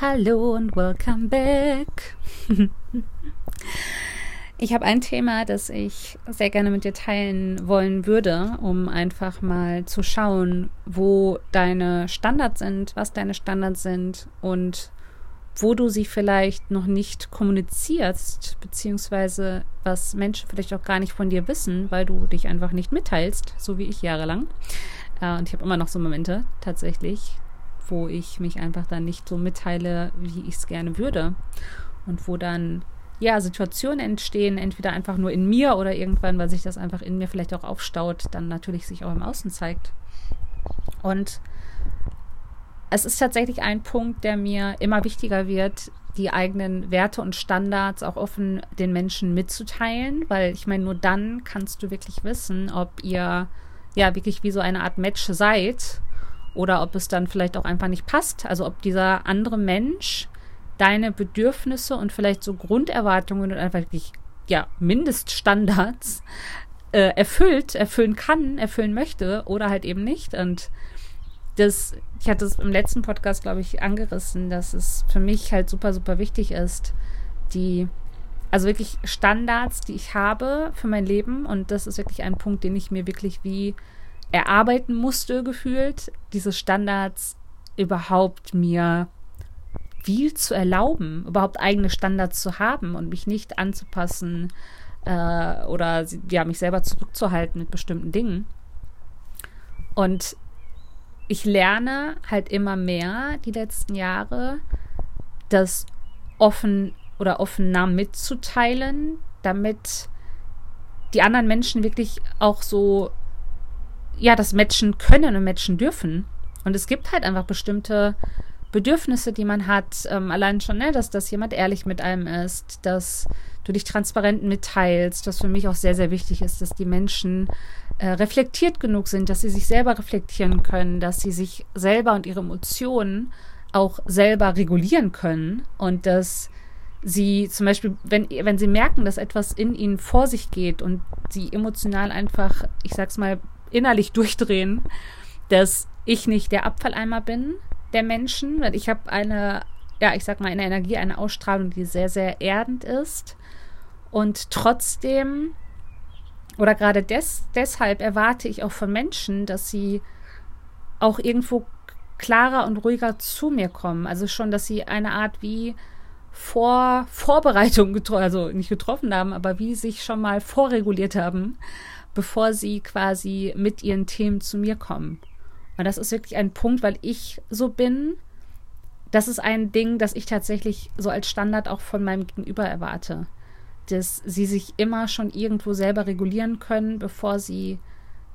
Hallo und welcome back. Ich habe ein Thema, das ich sehr gerne mit dir teilen wollen würde, um einfach mal zu schauen, wo deine Standards sind, was deine Standards sind und wo du sie vielleicht noch nicht kommunizierst, beziehungsweise was Menschen vielleicht auch gar nicht von dir wissen, weil du dich einfach nicht mitteilst, so wie ich jahrelang. Äh, und ich habe immer noch so Momente tatsächlich, wo ich mich einfach dann nicht so mitteile, wie ich es gerne würde. Und wo dann ja, Situationen entstehen, entweder einfach nur in mir oder irgendwann, weil sich das einfach in mir vielleicht auch aufstaut, dann natürlich sich auch im Außen zeigt. Und es ist tatsächlich ein Punkt, der mir immer wichtiger wird, die eigenen Werte und Standards auch offen den Menschen mitzuteilen, weil ich meine, nur dann kannst du wirklich wissen, ob ihr ja wirklich wie so eine Art Match seid oder ob es dann vielleicht auch einfach nicht passt. Also ob dieser andere Mensch deine Bedürfnisse und vielleicht so Grunderwartungen und einfach wirklich, ja, Mindeststandards äh, erfüllt, erfüllen kann, erfüllen möchte oder halt eben nicht. Und das, ich hatte es im letzten Podcast, glaube ich, angerissen, dass es für mich halt super, super wichtig ist, die, also wirklich Standards, die ich habe für mein Leben. Und das ist wirklich ein Punkt, den ich mir wirklich wie erarbeiten musste, gefühlt, diese Standards überhaupt mir viel zu erlauben, überhaupt eigene Standards zu haben und mich nicht anzupassen äh, oder ja, mich selber zurückzuhalten mit bestimmten Dingen. Und ich lerne halt immer mehr die letzten Jahre, das offen oder offener mitzuteilen, damit die anderen Menschen wirklich auch so, ja, das matchen können und matchen dürfen. Und es gibt halt einfach bestimmte Bedürfnisse, die man hat. Ähm, allein schon, ne, dass, dass jemand ehrlich mit einem ist, dass du dich transparent mitteilst, was für mich auch sehr, sehr wichtig ist, dass die Menschen äh, reflektiert genug sind, dass sie sich selber reflektieren können, dass sie sich selber und ihre Emotionen auch selber regulieren können und dass sie zum Beispiel, wenn, wenn sie merken, dass etwas in ihnen vor sich geht und sie emotional einfach, ich sag's mal, innerlich durchdrehen, dass ich nicht der Abfalleimer bin, der Menschen, weil ich habe eine, ja, ich sag mal, eine Energie, eine Ausstrahlung, die sehr, sehr erdend ist. Und trotzdem, oder gerade des, deshalb erwarte ich auch von Menschen, dass sie auch irgendwo klarer und ruhiger zu mir kommen. Also schon, dass sie eine Art wie vor Vorbereitung getroffen, also nicht getroffen haben, aber wie sich schon mal vorreguliert haben, bevor sie quasi mit ihren Themen zu mir kommen. Und das ist wirklich ein Punkt, weil ich so bin. Das ist ein Ding, das ich tatsächlich so als Standard auch von meinem Gegenüber erwarte. Dass sie sich immer schon irgendwo selber regulieren können, bevor sie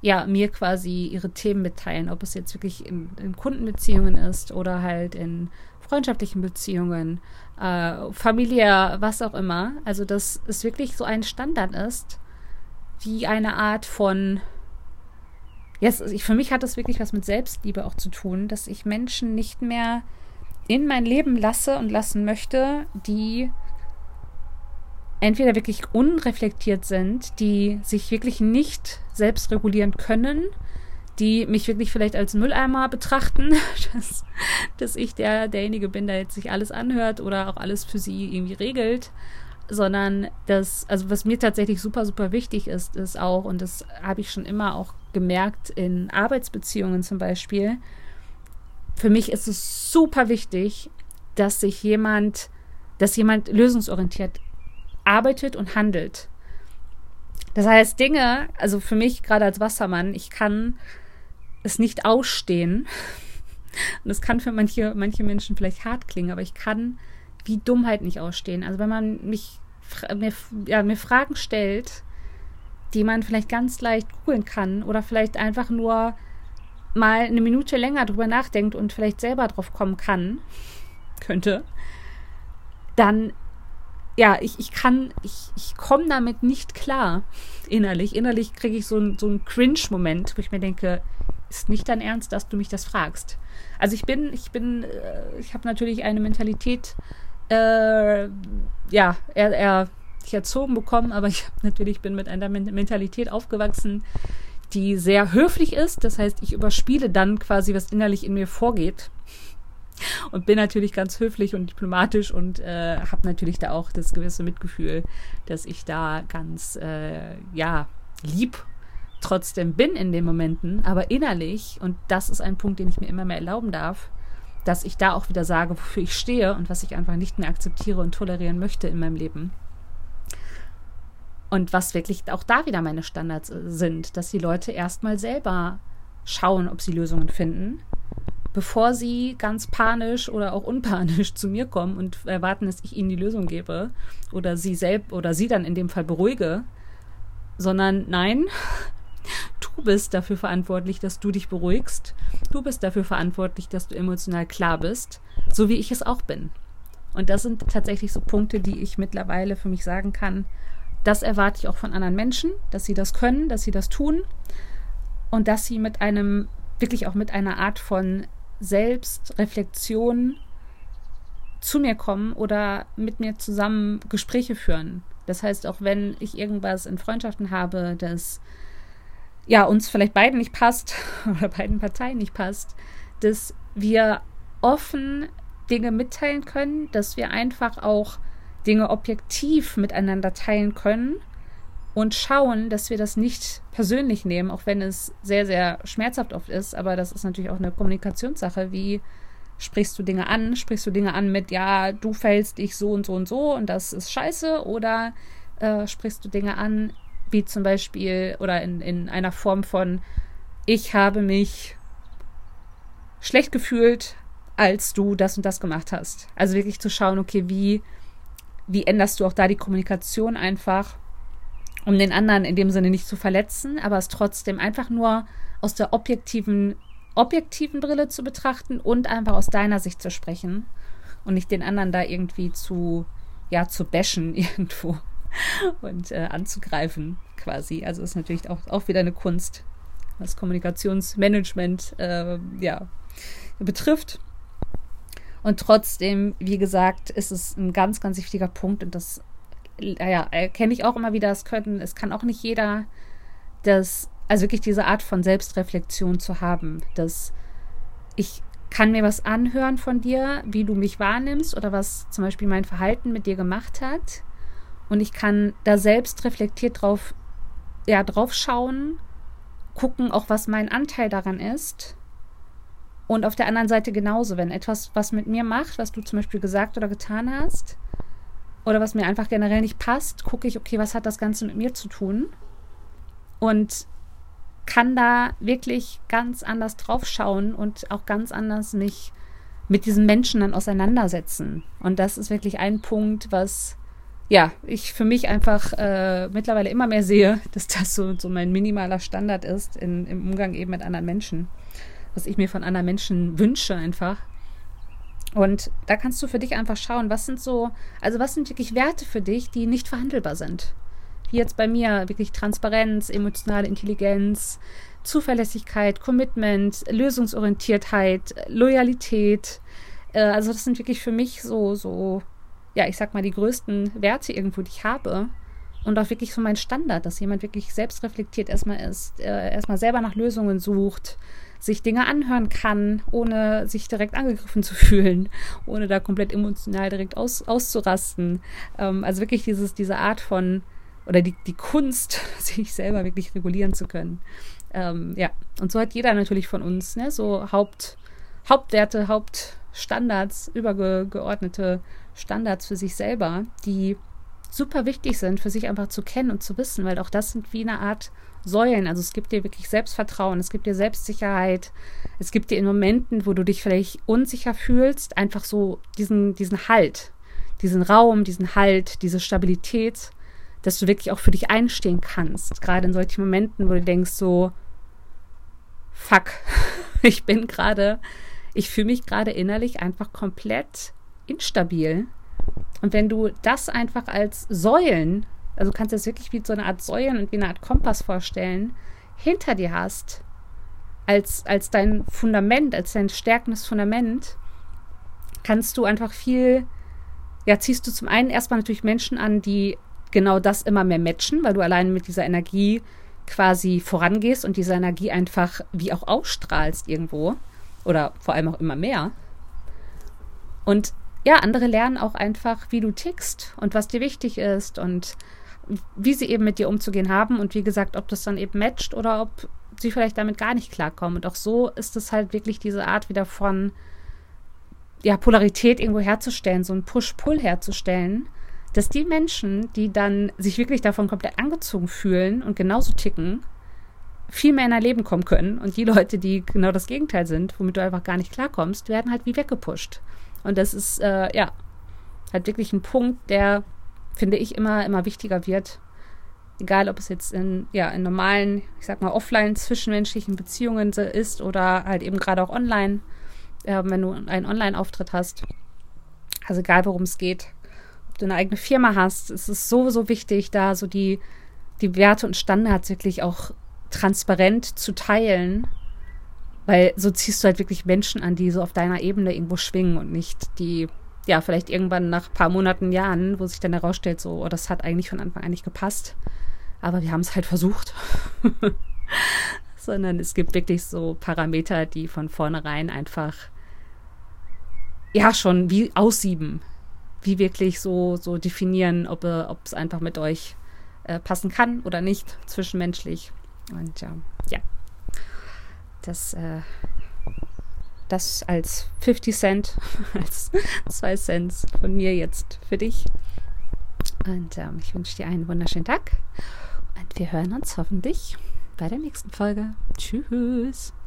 ja mir quasi ihre Themen mitteilen. Ob es jetzt wirklich in, in Kundenbeziehungen ist oder halt in freundschaftlichen Beziehungen, äh, familiär, was auch immer. Also, dass es wirklich so ein Standard ist, wie eine Art von yes, für mich hat das wirklich was mit Selbstliebe auch zu tun, dass ich Menschen nicht mehr in mein Leben lasse und lassen möchte, die entweder wirklich unreflektiert sind, die sich wirklich nicht selbst regulieren können, die mich wirklich vielleicht als Mülleimer betrachten, dass, dass ich der, derjenige bin, der jetzt sich alles anhört oder auch alles für sie irgendwie regelt sondern das, also was mir tatsächlich super, super wichtig ist, ist auch, und das habe ich schon immer auch gemerkt in Arbeitsbeziehungen zum Beispiel, für mich ist es super wichtig, dass sich jemand, dass jemand lösungsorientiert arbeitet und handelt. Das heißt, Dinge, also für mich gerade als Wassermann, ich kann es nicht ausstehen. Und das kann für manche, manche Menschen vielleicht hart klingen, aber ich kann wie Dummheit nicht ausstehen. Also wenn man mich mir, ja, mir Fragen stellt, die man vielleicht ganz leicht googeln kann oder vielleicht einfach nur mal eine Minute länger drüber nachdenkt und vielleicht selber drauf kommen kann, könnte, dann ja, ich, ich kann, ich, ich komme damit nicht klar innerlich. Innerlich kriege ich so, ein, so einen Cringe-Moment, wo ich mir denke, ist nicht dein Ernst, dass du mich das fragst. Also ich bin, ich bin, äh, ich habe natürlich eine Mentalität äh, ja, er, er ich erzogen bekommen, aber ich natürlich bin mit einer Mentalität aufgewachsen, die sehr höflich ist. Das heißt, ich überspiele dann quasi, was innerlich in mir vorgeht. und bin natürlich ganz höflich und diplomatisch und äh, habe natürlich da auch das gewisse Mitgefühl, dass ich da ganz, äh, ja, lieb trotzdem bin in den Momenten, aber innerlich, und das ist ein Punkt, den ich mir immer mehr erlauben darf, dass ich da auch wieder sage, wofür ich stehe und was ich einfach nicht mehr akzeptiere und tolerieren möchte in meinem Leben. Und was wirklich auch da wieder meine Standards äh, sind, dass die Leute erstmal selber schauen, ob sie Lösungen finden, bevor sie ganz panisch oder auch unpanisch zu mir kommen und erwarten, dass ich ihnen die Lösung gebe oder sie selbst oder sie dann in dem Fall beruhige, sondern nein, du bist dafür verantwortlich, dass du dich beruhigst. Du bist dafür verantwortlich, dass du emotional klar bist, so wie ich es auch bin. Und das sind tatsächlich so Punkte, die ich mittlerweile für mich sagen kann, das erwarte ich auch von anderen Menschen, dass sie das können, dass sie das tun und dass sie mit einem, wirklich auch mit einer Art von Selbstreflexion zu mir kommen oder mit mir zusammen Gespräche führen. Das heißt, auch wenn ich irgendwas in Freundschaften habe, das ja uns vielleicht beiden nicht passt oder beiden Parteien nicht passt, dass wir offen Dinge mitteilen können, dass wir einfach auch Dinge objektiv miteinander teilen können und schauen, dass wir das nicht persönlich nehmen, auch wenn es sehr, sehr schmerzhaft oft ist. Aber das ist natürlich auch eine Kommunikationssache. Wie sprichst du Dinge an? Sprichst du Dinge an mit, ja, du fällst dich so und so und so und das ist scheiße? Oder äh, sprichst du Dinge an, wie zum Beispiel, oder in, in einer Form von, ich habe mich schlecht gefühlt, als du das und das gemacht hast. Also wirklich zu schauen, okay, wie wie änderst du auch da die Kommunikation einfach, um den anderen in dem Sinne nicht zu verletzen, aber es trotzdem einfach nur aus der objektiven, objektiven Brille zu betrachten und einfach aus deiner Sicht zu sprechen und nicht den anderen da irgendwie zu, ja, zu bashen irgendwo und äh, anzugreifen quasi. Also ist natürlich auch, auch wieder eine Kunst, was Kommunikationsmanagement äh, ja, betrifft. Und trotzdem, wie gesagt, ist es ein ganz, ganz wichtiger Punkt und das ja, erkenne ich auch immer wieder, es können, es kann auch nicht jeder das, also wirklich diese Art von Selbstreflexion zu haben, dass ich kann mir was anhören von dir, wie du mich wahrnimmst oder was zum Beispiel mein Verhalten mit dir gemacht hat. Und ich kann da selbst reflektiert drauf, ja, drauf schauen, gucken, auch was mein Anteil daran ist und auf der anderen Seite genauso, wenn etwas was mit mir macht, was du zum Beispiel gesagt oder getan hast, oder was mir einfach generell nicht passt, gucke ich, okay, was hat das Ganze mit mir zu tun? Und kann da wirklich ganz anders drauf schauen und auch ganz anders mich mit diesen Menschen dann auseinandersetzen. Und das ist wirklich ein Punkt, was ja, ich für mich einfach äh, mittlerweile immer mehr sehe, dass das so, so mein minimaler Standard ist in, im Umgang eben mit anderen Menschen was ich mir von anderen Menschen wünsche einfach. Und da kannst du für dich einfach schauen, was sind so, also was sind wirklich Werte für dich, die nicht verhandelbar sind. Wie jetzt bei mir wirklich Transparenz, emotionale Intelligenz, Zuverlässigkeit, Commitment, Lösungsorientiertheit, Loyalität. Äh, also das sind wirklich für mich so, so, ja, ich sag mal, die größten Werte irgendwo, die ich habe. Und auch wirklich so mein Standard, dass jemand wirklich selbstreflektiert erstmal ist, äh, erstmal selber nach Lösungen sucht, sich Dinge anhören kann, ohne sich direkt angegriffen zu fühlen, ohne da komplett emotional direkt aus, auszurasten. Ähm, also wirklich dieses, diese Art von, oder die, die Kunst, sich selber wirklich regulieren zu können. Ähm, ja, und so hat jeder natürlich von uns ne, so Haupt, Hauptwerte, Hauptstandards, übergeordnete Standards für sich selber, die super wichtig sind, für sich einfach zu kennen und zu wissen, weil auch das sind wie eine Art Säulen. Also es gibt dir wirklich Selbstvertrauen, es gibt dir Selbstsicherheit, es gibt dir in Momenten, wo du dich vielleicht unsicher fühlst, einfach so diesen, diesen Halt, diesen Raum, diesen Halt, diese Stabilität, dass du wirklich auch für dich einstehen kannst. Gerade in solchen Momenten, wo du denkst so, fuck, ich bin gerade, ich fühle mich gerade innerlich einfach komplett instabil. Und wenn du das einfach als Säulen also du kannst es wirklich wie so eine Art Säulen und wie eine Art Kompass vorstellen, hinter dir hast, als, als dein Fundament, als dein stärkendes Fundament, kannst du einfach viel, ja, ziehst du zum einen erstmal natürlich Menschen an, die genau das immer mehr matchen, weil du allein mit dieser Energie quasi vorangehst und diese Energie einfach wie auch ausstrahlst irgendwo oder vor allem auch immer mehr. Und ja, andere lernen auch einfach, wie du tickst und was dir wichtig ist und wie sie eben mit dir umzugehen haben und wie gesagt, ob das dann eben matcht oder ob sie vielleicht damit gar nicht klarkommen. Und auch so ist es halt wirklich diese Art wieder von ja, Polarität irgendwo herzustellen, so ein Push-Pull herzustellen, dass die Menschen, die dann sich wirklich davon komplett angezogen fühlen und genauso ticken, viel mehr in dein Leben kommen können. Und die Leute, die genau das Gegenteil sind, womit du einfach gar nicht klarkommst, werden halt wie weggepusht. Und das ist, äh, ja, halt wirklich ein Punkt, der, finde ich, immer, immer wichtiger wird. Egal, ob es jetzt in, ja, in normalen, ich sag mal, offline zwischenmenschlichen Beziehungen ist oder halt eben gerade auch online, äh, wenn du einen Online-Auftritt hast. Also egal, worum es geht. Ob du eine eigene Firma hast, es ist so, so wichtig, da so die, die Werte und Standards wirklich auch transparent zu teilen, weil so ziehst du halt wirklich Menschen an, die so auf deiner Ebene irgendwo schwingen und nicht die, ja, vielleicht irgendwann nach ein paar Monaten, Jahren, wo sich dann herausstellt, so, oh, das hat eigentlich von Anfang an nicht gepasst. Aber wir haben es halt versucht. Sondern es gibt wirklich so Parameter, die von vornherein einfach, ja, schon wie aussieben. Wie wirklich so, so definieren, ob es einfach mit euch äh, passen kann oder nicht, zwischenmenschlich. Und ja, ja. Das, äh, das als 50 Cent, als 2 Cent von mir jetzt für dich. Und ähm, ich wünsche dir einen wunderschönen Tag. Und wir hören uns hoffentlich bei der nächsten Folge. Tschüss.